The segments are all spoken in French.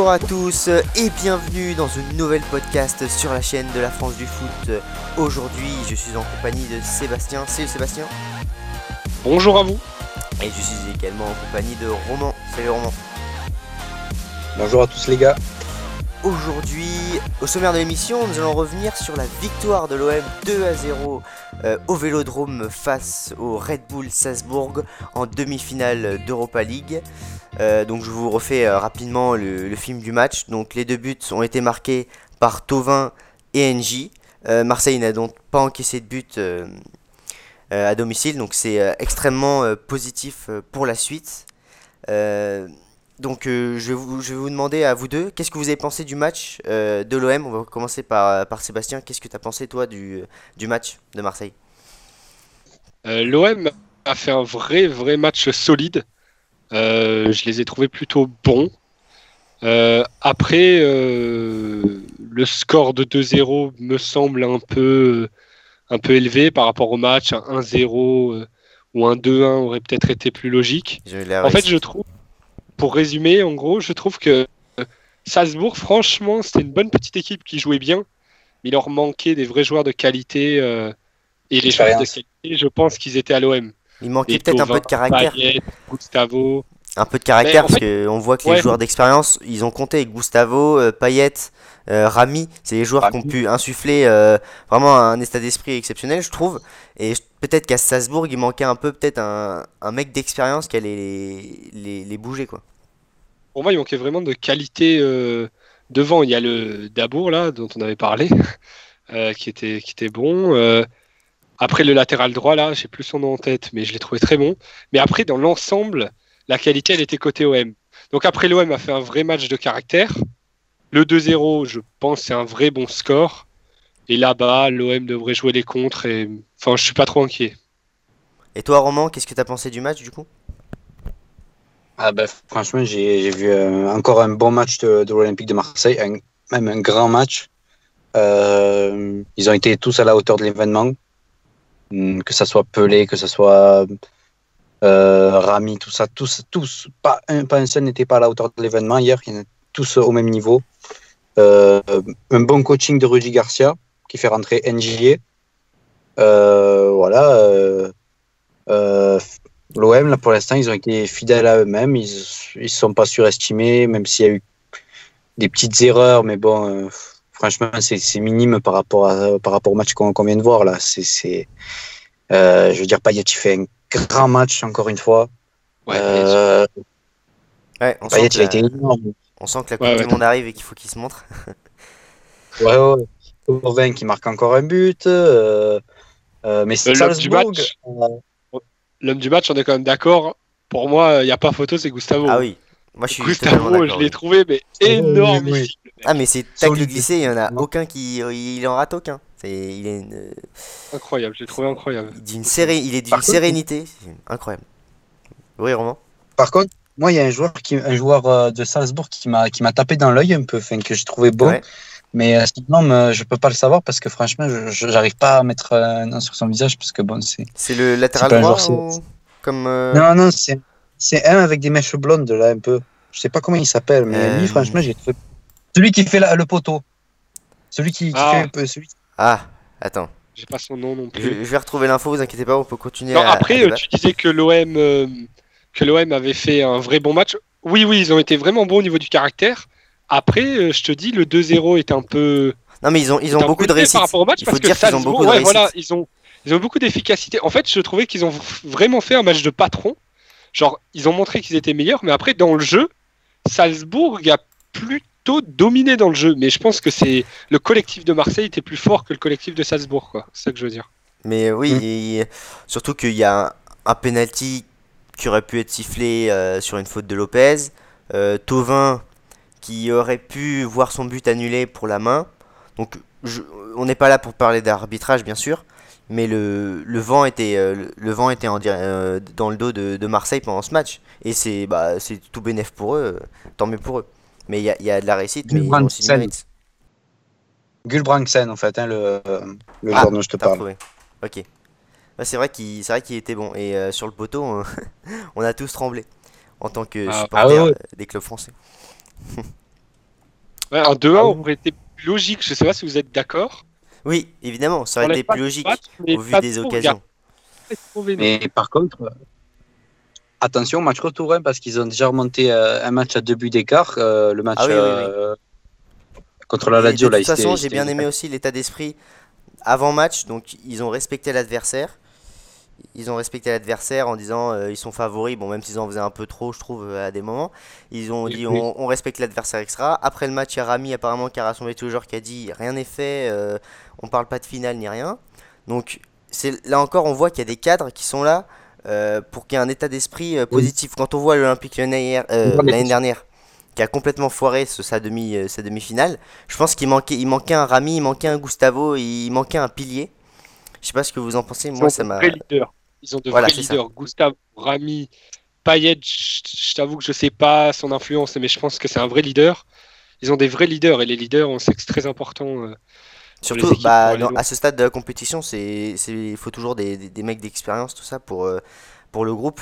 Bonjour à tous et bienvenue dans une nouvelle podcast sur la chaîne de la France du foot. Aujourd'hui, je suis en compagnie de Sébastien. Salut Sébastien. Bonjour à vous. Et je suis également en compagnie de Roman. Salut Roman. Bonjour à tous les gars. Aujourd'hui, au sommaire de l'émission, nous allons revenir sur la victoire de l'OM 2 à 0 euh, au Vélodrome face au Red Bull Salzbourg en demi-finale d'Europa League. Euh, donc je vous refais euh, rapidement le, film du match. Donc les deux buts ont été marqués par Tovin et NJ. Marseille n'a donc pas encaissé de but à domicile, donc c'est extrêmement positif pour la suite. Donc euh, je, vais vous, je, vais vous, demander à vous deux, qu'est-ce que vous avez pensé du match euh, de l'OM On va commencer par, par Sébastien. Qu'est-ce que tu as pensé toi du, du match de Marseille? Euh, L'OM a fait un vrai, vrai match solide. je les ai trouvés plutôt bons. après, le score de 2-0 me semble un peu, un peu élevé par rapport au match. Un 1-0 ou un 2-1 aurait peut-être été plus logique. En fait, je trouve pour résumer, en gros, je trouve que Salzbourg, franchement, c'était une bonne petite équipe qui jouait bien, mais il leur manquait des vrais joueurs de qualité. Euh, et les joueurs de qualité, je pense qu'ils étaient à l'OM. Il manquait peut-être un peu de caractère. Gustavo. Un peu de caractère, parce qu'on voit que les joueurs d'expérience, ils ont compté. Gustavo, euh, Payet, euh, Rami, c'est les joueurs qui ont pu insuffler vraiment un état d'esprit exceptionnel, je trouve. Et peut-être qu'à Salzbourg, il manquait un peu peut-être un, mec d'expérience qui allait les, les, les bouger, quoi pour moi, il manquait vraiment de qualité euh, devant. Il y a le Dabour, là, dont on avait parlé, euh, qui, était, qui était bon. Euh, après, le latéral droit, là, j'ai plus son nom en tête, mais je l'ai trouvé très bon. Mais après, dans l'ensemble, la qualité, elle était côté OM. Donc après, l'OM a fait un vrai match de caractère. Le 2-0, je pense, c'est un vrai bon score. Et là-bas, l'OM devrait jouer les contres. Et... Enfin, je suis pas trop inquiet. Et toi, Roman, qu'est-ce que tu as pensé du match, du coup? Ah bah, franchement, j'ai vu euh, encore un bon match de, l'Olympique de Marseille, même un grand match. Euh, ils ont été tous à la hauteur de l'événement, hmm, que ce soit Pelé, que ce soit euh, Rami, tout ça, tous, tous, pas un, pas un seul n'était pas à la hauteur de l'événement hier, ils étaient tous au même niveau. un bon coaching de Rudy Garcia qui fait rentrer NGA. voilà. L'OM, là, pour l'instant, ils ont été fidèles à eux-mêmes. Ils ne sont pas surestimés, même s'il y a eu des petites erreurs. Mais bon, euh, franchement, c'est minime par rapport, à, par rapport au match qu'on vient de voir. Là. c'est euh, je veux dire, Payet, il fait un grand match, encore une fois. Ouais, euh, on Payet, il a été énorme. On sent que la Coupe du Monde arrive et qu'il faut qu'il se montre. ouais, ouais. Auvin qui marque encore un but. mais c'est Salzbourg l'homme du match, on est quand même d'accord. Pour moi, il n'y a pas photo, c'est Gustavo. Ah oui. Moi, je suis Gustavo, je l'ai trouvé, mais énorme. Ah, mais c'est tacle glissé, il n'y en a aucun qui. Il en rate aucun. il est une... Incroyable, j'ai trouvé incroyable. Il, séré... il est d'une sérénité. Incroyable. Oui, Romain Par contre, moi, il y a un joueur, qui... un joueur euh, de Salzbourg qui m'a tapé dans l'œil un peu, enfin, que j'ai trouvé bon. Mais euh, sinon, je peux pas le savoir parce que franchement, je n'arrive pas à mettre un nom sur son visage parce que bon, c'est. C'est le latéral droit ou... comme. Euh, non, non, c'est c'est un avec des mèches blondes là un peu. Je sais pas comment il s'appelle, mais lui, euh. franchement, j'ai trouvé. Celui qui fait le poteau. Celui qui, ah. fait un peu. Celui... Ah, attends. J'ai pas son nom non plus. Je, vais retrouver l'info, vous inquiétez pas, on peut continuer. Non, après, tu disais que l'OM que l'OM avait fait un vrai bon match. Oui, oui, ils ont été vraiment bons au niveau du caractère. Après, euh, je te dis, le 2-0 est un peu. Non, mais ils ont, ils ont beaucoup de réussite. Par rapport au match, Il faut dire qu'ils ont beaucoup de ouais, voilà, ils ont, ils ont beaucoup d'efficacité. En fait, je trouvais qu'ils ont vraiment fait un match de patron. Genre, ils ont montré qu'ils étaient meilleurs, mais après, dans le jeu, Salzbourg a plutôt dominé dans le jeu. Mais je pense que c'est le collectif de Marseille était plus fort que le collectif de Salzbourg, quoi. C'est ça que je veux dire. Mais oui, mm. surtout qu'il y a un, penalty qui aurait pu être sifflé euh, sur une faute de Lopez. Euh, Tovin qui aurait pu voir son but annulé pour la main. Donc on n'est pas là pour parler d'arbitrage bien sûr, mais le, le vent était, euh, le, vent était en, euh, dans le dos de, de, Marseille pendant ce match. Et c'est bah, tout bénéf pour eux, euh, tant mieux pour eux. Mais il y a, y a, de la réussite, mais ils ont aussi Gulbranksen en fait, hein, le, le ah, joueur dont je te parle. Ok. Bah, c'est vrai qu'il qu'il était bon. Et sur le poteau, on, a tous tremblé en tant que ah, supporters ah des clubs français. Ouais, un 2-1 aurait été plus logique. Je sais pas si vous êtes d'accord. Oui, évidemment, ça aurait été plus logique au vu des trop occasions. Mais par contre, euh, attention, match retour, hein, parce qu'ils ont déjà remonté euh, un match à deux buts d'écart. euh, le match Ah oui, oui, oui. contre la Lazio. de toute façon, j'ai bien aimé aussi l'état d'esprit avant match. Donc, ils ont respecté l'adversaire. Ils ont respecté l'adversaire en disant euh, ils sont favoris. Bon, même s'ils en faisaient un peu trop, je trouve, euh, à des moments. Ils ont Oui, dit oui. on, on respecte l'adversaire, etc. Après le match, il y a Rami apparemment qui a rassemblé tous les joueurs qui a dit rien n'est fait, euh, on parle pas de finale ni rien. Donc, c'est là encore, on voit qu'il y a des cadres qui sont là euh, pour qu'il y ait un état d'esprit positif. Quand on voit l'Olympique l'année dernière qui a complètement foiré ce- sa demi sa demi-finale. Je pense qu'il manquait il manquait un Rami, il manquait un Gustavo, il manquait un pilier. Je sais pas ce que vous en pensez. Moi ça m'a leaders. Ils ont de Voilà, vrais c'est ça. leaders. Gustave, Rami, Payet, je t'avoue que je sais pas son influence, mais je pense que c'est un vrai leader. Ils ont des vrais leaders et les leaders, on sait que c'est très important. euh. surtout bah, à ce stade de la compétition, il faut toujours des, des- des mecs d'expérience tout ça pour euh, pour le groupe.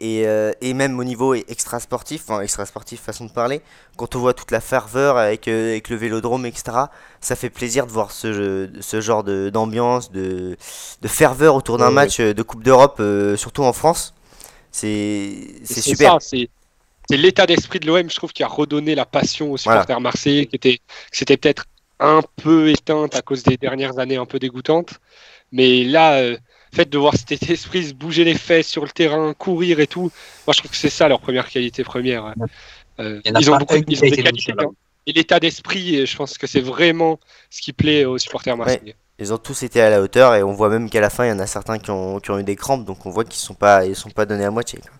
Et, euh, et même au niveau extra sportif, enfin extra sportif façon de parler, quand on voit toute la ferveur avec, euh, avec le vélodrome, etc., ça fait plaisir de voir ce, jeu- ce genre d'ambiance, de, de ferveur autour d'un match euh, de Coupe d'Europe, euh, surtout en France. C'est super. c'est l'état d'esprit de l'OM, je trouve, qui a redonné la passion aux supporters marseillais, qui était, qui s'était peut-être un peu éteinte à cause des dernières années un peu dégoûtantes. Mais là, fait de voir cet esprit se bouger les fesses sur le terrain, courir et tout, moi je trouve que c'est ça leur première qualité première. Euh, Il en a ils ont, beaucoup, ils ont des qualités. hein. Et l'état d'esprit, je pense que c'est vraiment ce qui plaît aux supporters marseillais. Ils ont tous été à la hauteur et on voit même qu'à la fin, il y en a certains qui ont, qui ont eu des crampes, donc on voit qu'ils sont pas, ils sont pas donnés à moitié. quoi.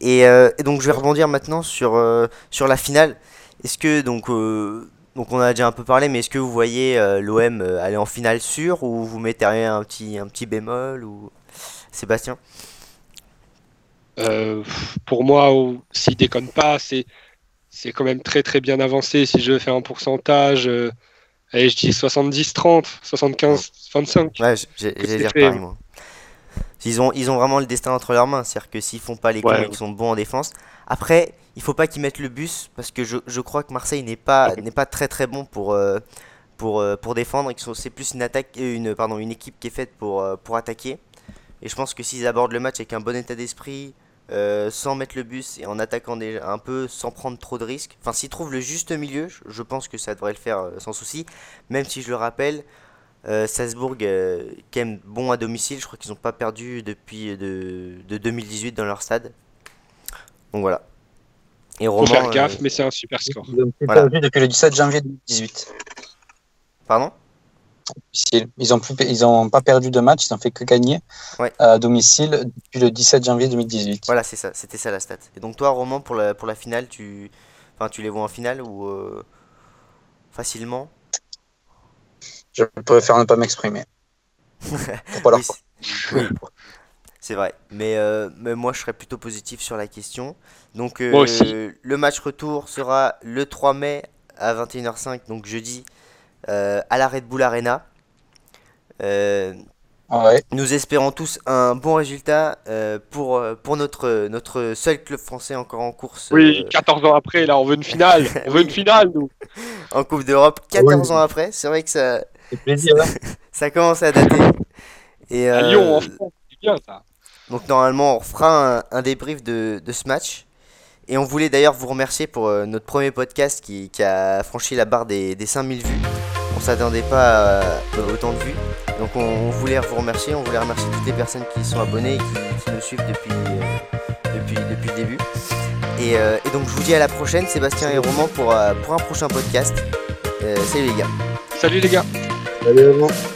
Et, euh, et donc je vais rebondir maintenant sur, euh, sur la finale. Est-ce que donc, euh, donc on a déjà un peu parlé, mais est-ce que vous voyez euh, l'OM euh, aller en finale sûre ou vous metteriez un petit, un petit bémol ou Sébastien? Euh, pour moi, s'il déconne pas, c'est c'est quand même très très bien avancé. Si je fais un pourcentage, euh, allez, je dis 70-30, 75-25. Ouais, j'ai- dire pareil moi. Ils ont, ils ont vraiment le destin entre leurs mains, c'est-à-dire que s'ils font pas les Ouais, cons qu'ils sont bons en défense. Après, il faut pas qu'ils mettent le bus parce que je, je crois que Marseille n'est pas, n'est pas très très bon pour, euh, pour, euh, pour défendre c'est plus une, attaque, euh, une, pardon, une équipe qui est faite pour, euh, pour attaquer. Et je pense que s'ils abordent le match avec un bon état d'esprit, sans mettre le bus et en attaquant déjà un peu sans prendre trop de risques, enfin s'ils trouvent le juste milieu, je, je pense que ça devrait le faire sans souci. Même si je le rappelle, euh, Salzbourg, euh, quand même bon à domicile, je crois qu'ils n'ont pas perdu depuis euh, de, de 2018 dans leur stade. Donc voilà. Et Faut Roman, faire euh, gaffe, mais c'est un super score. Ils ont plus Voilà. perdu depuis le 17 janvier 2018. pardon? Ils ils ont plus, ils ont pas perdu de match, ils ont fait que gagner Ouais. à domicile depuis le 17 janvier 2018. Voilà, c'est ça, c'était ça la stat. Et donc toi, Roman, pour la, pour la finale, tu, enfin, tu les vois en finale ou euh, facilement? Je préfère ne pas m'exprimer. Pour pas leur Oui, c'est- oui, vrai. Mais, euh, mais moi, je serais plutôt positif sur la question. Donc, euh, Moi aussi. le match retour sera le 3 mai à 21h05, donc jeudi, euh, à la Red Bull Arena. Euh, Ouais. nous espérons tous un bon résultat euh, pour, pour notre, notre seul club français encore en course Oui, euh, 14 ans après, là, on veut une finale. On veut une finale, nous. en Coupe d'Europe. 14 Oui. ans après, c'est vrai que ça, plaisir. hein. ça commence à dater. Et, À euh, Lyon, en France, c'est bien ça. Donc normalement on fera un, un débrief de, de ce match. Et on voulait d'ailleurs vous remercier pour euh, notre premier podcast qui, qui a franchi la barre des, des 5000 vues. On s'attendait pas à autant de vues. Donc on, on voulait vous remercier, on voulait remercier toutes les personnes qui sont abonnées et qui, qui nous suivent depuis, euh, depuis, depuis le début. Et, euh, et donc je vous dis à la prochaine, Sébastien et Roman, pour, euh, pour un prochain podcast. Euh, salut les gars. Salut les gars. Salut, Laurent.